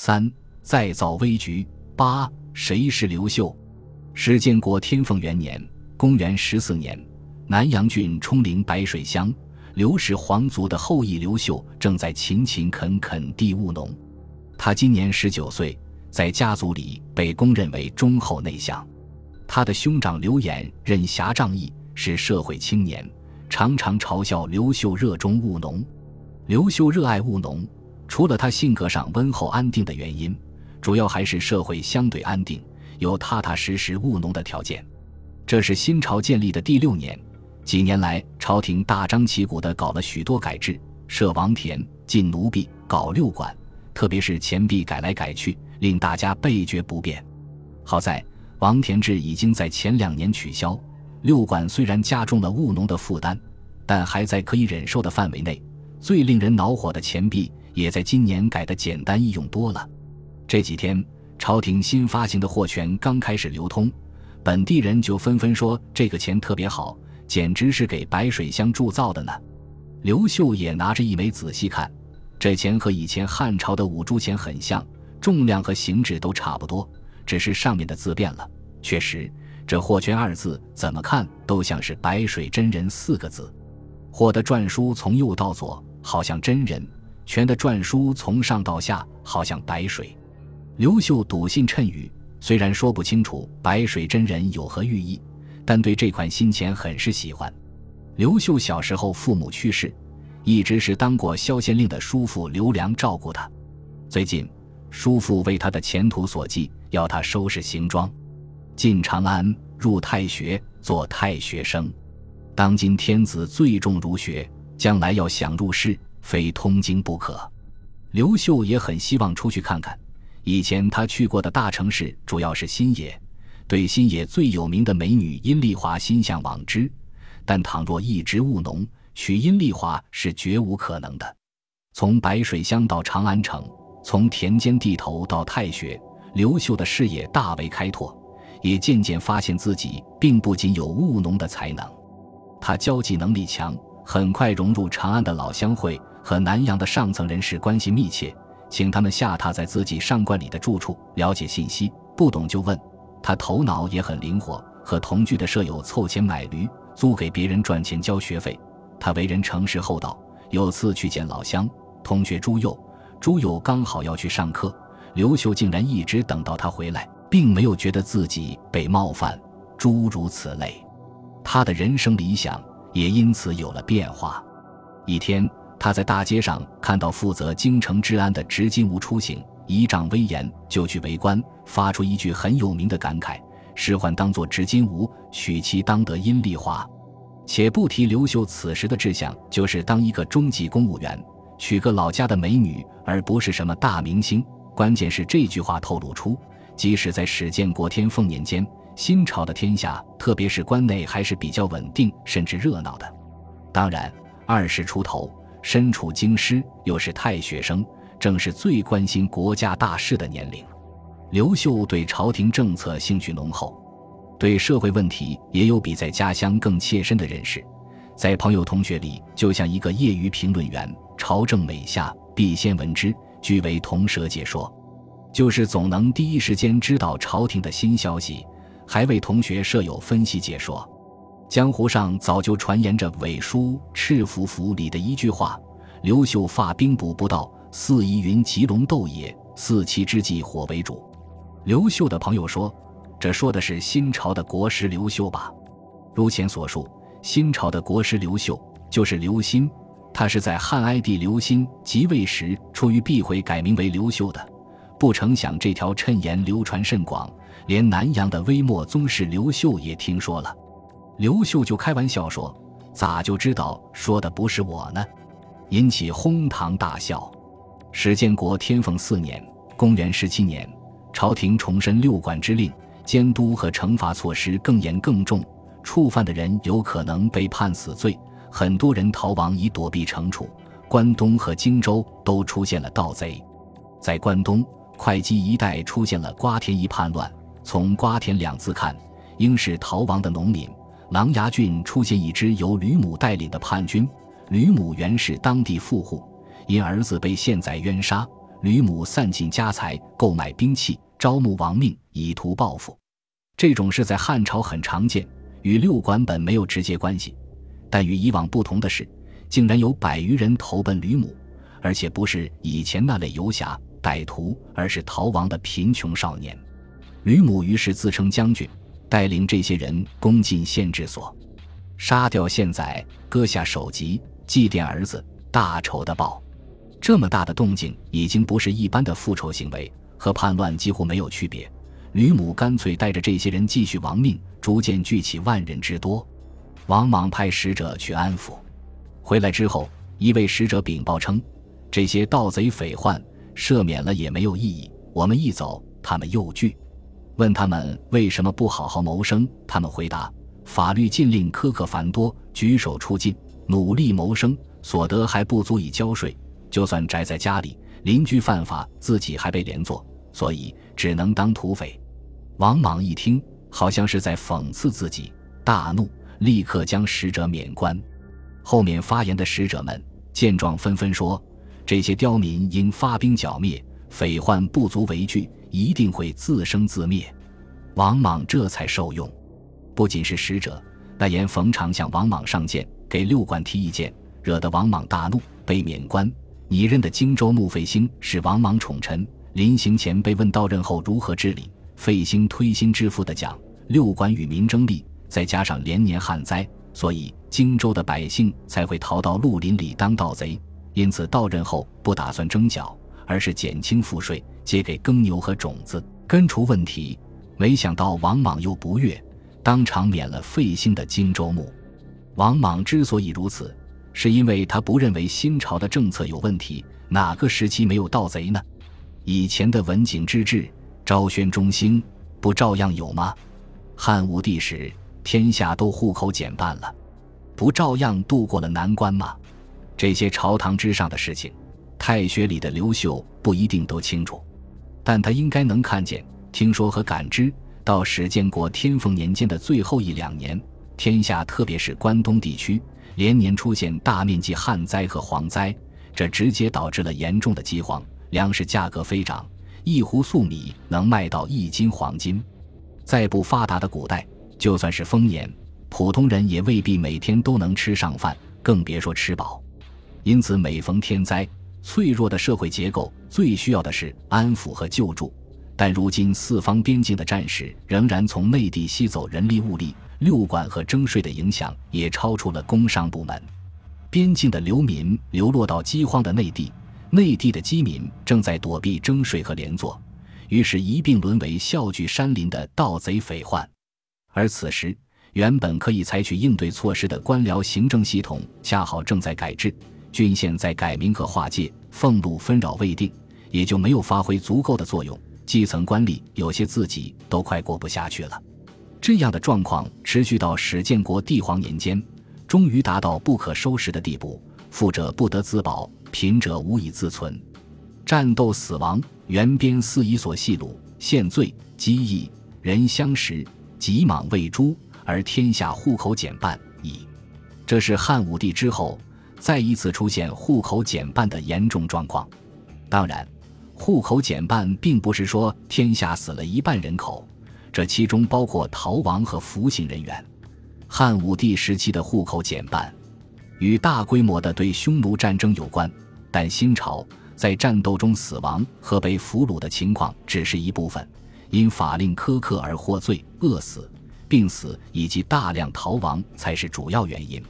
三再造危局。八谁是刘秀？史建国天凤元年，公元十四年，南阳郡冲陵白水乡，刘氏皇族的后裔刘秀正在勤勤恳恳地务农。他今年十九岁，在家族里被公认为忠厚内向。他的兄长刘演任侠仗义，是社会青年，常常嘲笑刘秀热衷务农。刘秀热爱务农，除了他性格上温厚安定的原因。主要还是社会相对安定，有踏踏实实务农的条件。这是新朝建立的第六年，几年来朝廷大张旗鼓地搞了许多改制，设王田、禁奴婢、搞六管，特别是钱币改来改去，令大家倍觉不便。好在王田制已经在前两年取消，六管虽然加重了务农的负担，但还在可以忍受的范围内。最令人恼火的钱币也在今年改得简单易用多了。这几天，朝廷新发行的货权刚开始流通，本地人就纷纷说这个钱特别好，简直是给白水乡铸造的呢。刘秀也拿着一枚仔细看，这钱和以前汉朝的五铢钱很像，重量和形制都差不多，只是上面的字变了。确实，这货权二字怎么看都像是白水真人四个字。货的篆书从右到左，好像真人；权的篆书从上到下，好像白水。刘秀笃信谶语，虽然说不清楚白水真人有何寓意，但对这款新钱很是喜欢。刘秀小时候父母去世，一直是当过萧县令的叔父刘良照顾他。最近，叔父为他的前途所寄，要他收拾行装，进长安，入太学，做太学生。当今天子最重儒学，将来要想入仕，非通经不可。刘秀也很希望出去看看。以前他去过的大城市主要是新野，对新野最有名的美女殷丽华心向往之。但倘若一直务农，娶殷丽华是绝无可能的。从白水乡到长安城，从田间地头到太学，刘秀的视野大为开拓，也渐渐发现自己并不仅有务农的才能。他交际能力强，很快融入长安的老乡会，和南阳的上层人士关系密切。请他们下榻在自己上官里的住处，了解信息，不懂就问。他头脑也很灵活，和同居的舍友凑钱买驴，租给别人赚钱交学费。他为人诚实厚道。有次去见老乡同学朱佑，朱佑刚好要去上课，刘秀竟然一直等到他回来，并没有觉得自己被冒犯。诸如此类，他的人生理想也因此有了变化。一天。他在大街上看到负责京城治安的执金吾出行，仪仗威严，就去围观，发出一句很有名的感慨：“使唤当作执金吾，娶妻当得阴丽华。”且不提刘秀此时的志向，就是当一个中级公务员，娶个老家的美女，而不是什么大明星。关键是这句话透露出，即使在史建国天凤年间，新朝的天下，特别是关内，还是比较稳定甚至热闹的。当然，二十出头。身处京师，又是太学生，正是最关心国家大事的年龄。刘秀对朝廷政策兴趣浓厚，对社会问题也有比在家乡更切身的认识。在朋友同学里，就像一个业余评论员，朝政每下必先闻之，据为同舌解说，就是总能第一时间知道朝廷的新消息，还为同学舍友分析解说。江湖上早就传言着韦书赤符符里的一句话：“刘秀发兵补不到，四夷云吉龙斗也，四七之际火为主。”刘秀的朋友说：“这说的是新朝的国师刘秀吧？”如前所述，新朝的国师刘秀就是刘歆，他是在汉哀帝刘歆即位时出于避讳改名为刘秀的。不成想这条谶言流传甚广，连南阳的微末宗室刘秀也听说了。刘秀就开玩笑说：“咋就知道说的不是我呢？”引起哄堂大笑。史建国天凤四年（公元十七年），朝廷重申六管之令，监督和惩罚措施更严更重，触犯的人有可能被判死罪，很多人逃亡以躲避惩处。关东和荆州都出现了盗贼，在关东会稽一带出现了瓜田一叛乱，从瓜田两字看，应是逃亡的农民。琅琊郡出现一支由吕母带领的叛军，吕母原是当地富户，因儿子被陷在冤杀，吕母散尽家财购买兵器，招募亡命，以图报复。这种事在汉朝很常见，与六管本没有直接关系。但与以往不同的是，竟然有百余人投奔吕母，而且不是以前那类游侠歹徒，而是逃亡的贫穷少年。吕母于是自称将军，带领这些人攻进县治所，杀掉县宰，割下首级，祭奠儿子，大仇的报。这么大的动静，已经不是一般的复仇行为，和叛乱几乎没有区别。吕母干脆带着这些人继续亡命，逐渐聚起万人之多。王莽派使者去安抚，回来之后，一位使者禀报称：“这些盗贼匪患赦免了也没有意义，我们一走，他们又聚。问他们为什么不好好谋生，他们回答：法律禁令苛刻繁多，举手出尽，努力谋生，所得还不足以交税。”就算宅在家里，邻居犯法，自己还被连坐，所以只能当土匪。王莽一听，好像是在讽刺自己，大怒，立刻将使者免官。后面发言的使者们见状，纷纷说：“这些刁民应发兵剿灭，匪患不足为惧，一定会自生自灭。”王莽这才受用。不仅是使者，那言冯长向王莽上谏，给六管提意见，惹得王莽大怒，被免官。拟任的荆州牧费兴是王莽宠臣，临行前被问到任后如何治理，费兴推心置腹地讲：六管与民争利，再加上连年旱灾，所以荆州的百姓才会逃到绿林里当盗贼。因此到任后不打算征缴，而是减轻赋税，借给耕牛和种子，根除问题。没想到王莽又不悦，当场免了费兴的荆州牧。王莽之所以如此。是因为他不认为新朝的政策有问题，哪个时期没有盗贼呢？以前的文景之治、昭宣中兴，不照样有吗？汉武帝时，天下都户口减半了，不照样度过了难关吗？这些朝堂之上的事情，太学里的刘秀不一定都清楚，但他应该能看见、听说和感知到。史建国天凤年间的最后一两年，天下特别是关东地区。连年出现大面积旱灾和蝗灾，这直接导致了严重的饥荒，粮食价格飞涨，一壶粟米能卖到一斤黄金。在不发达的古代，就算是丰年，普通人也未必每天都能吃上饭，更别说吃饱。因此，每逢天灾，脆弱的社会结构最需要的是安抚和救助。但如今四方边境的战士仍然从内地吸走人力物力。六管和征税的影响也超出了工商部门，边境的流民流落到饥荒的内地，内地的饥民正在躲避征税和连坐，于是一并沦为笑聚山林的盗贼匪患。而此时，原本可以采取应对措施的官僚行政系统，恰好正在改制，郡县在改名和划界，俸禄纷扰未定，也就没有发挥足够的作用。基层官吏有些自己都快过不下去了。这样的状况持续到史建国帝皇年间，终于达到不可收拾的地步。富者不得自保，贫者无以自存。战斗死亡，原边四夷所系鲁，献罪，饥疫，人相食，急莽喂猪，而天下户口减半矣。这是汉武帝之后再一次出现户口减半的严重状况。当然，户口减半并不是说天下死了一半人口。这其中包括逃亡和服刑人员。汉武帝时期的户口减半，与大规模的对匈奴战争有关，但新朝在战斗中死亡和被俘虏的情况只是一部分，因法令苛刻而获罪、饿死、病死以及大量逃亡才是主要原因。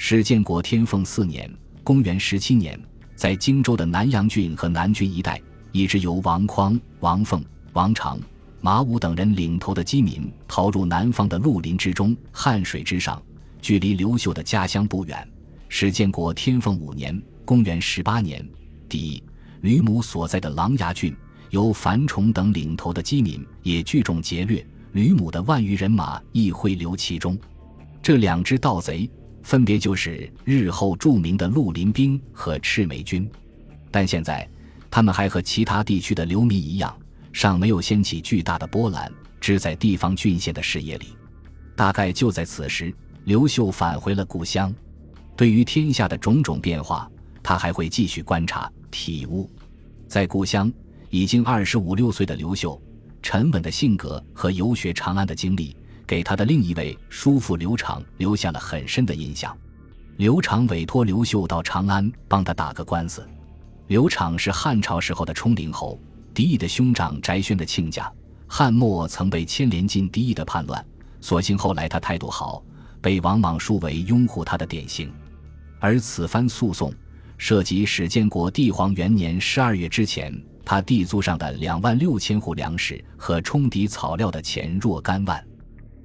史建国天凤四年（公元十七年），在荆州的南阳郡和南郡一带，一支由王匡、王凤、王长。马武等人领头的饥民逃入南方的绿林之中，汉水之上，距离刘秀的家乡不远。史建国天凤五年（公元十八年）底，吕母所在的琅琊郡，由樊崇等领头的饥民也聚众劫掠，吕母的万余人马亦汇流其中。这两支盗贼，分别就是日后著名的绿林兵和赤眉军。但现在，他们还和其他地区的流民一样。尚没有掀起巨大的波澜，只在地方郡县的视野里。大概就在此时，刘秀返回了故乡。对于天下的种种变化，他还会继续观察、体悟。在故乡已经二十五六岁的刘秀，沉稳的性格和游学长安的经历，给他的另一位叔父刘长留下了很深的印象。刘长委托刘秀到长安帮他打个官司。刘长是汉朝时候的冲陵侯，狄义的兄长翟轩的亲家。汉末曾被牵连进狄义的叛乱，所幸后来他态度好，被王莽树为拥护他的典型。而此番诉讼涉及史建国帝皇元年十二月之前，他地租上的两万六千户粮食和冲抵草料的钱若干万。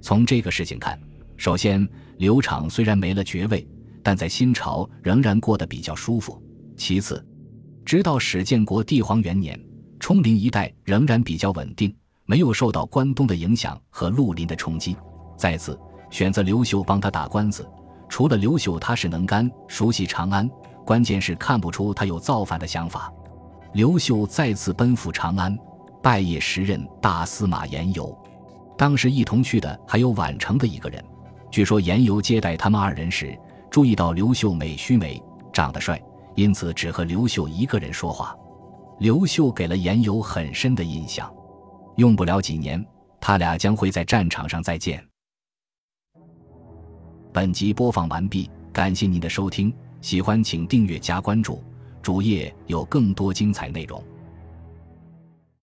从这个事情看，首先刘昶虽然没了爵位，但在新朝仍然过得比较舒服。其次，直到史建国帝皇元年，冲陵一带仍然比较稳定。没有受到关东的影响和绿林的冲击。再次选择刘秀帮他打官司，除了刘秀踏实能干、熟悉长安，关键是看不出他有造反的想法。刘秀再次奔赴长安，拜谒时任大司马严尤。当时一同去的还有宛城的一个人。据说严尤接待他们二人时，注意到刘秀美须眉，长得帅，因此只和刘秀一个人说话。刘秀给了严尤很深的印象。用不了几年，他俩将会在战场上再见。本集播放完毕，感谢您的收听，喜欢请订阅加关注，主页有更多精彩内容。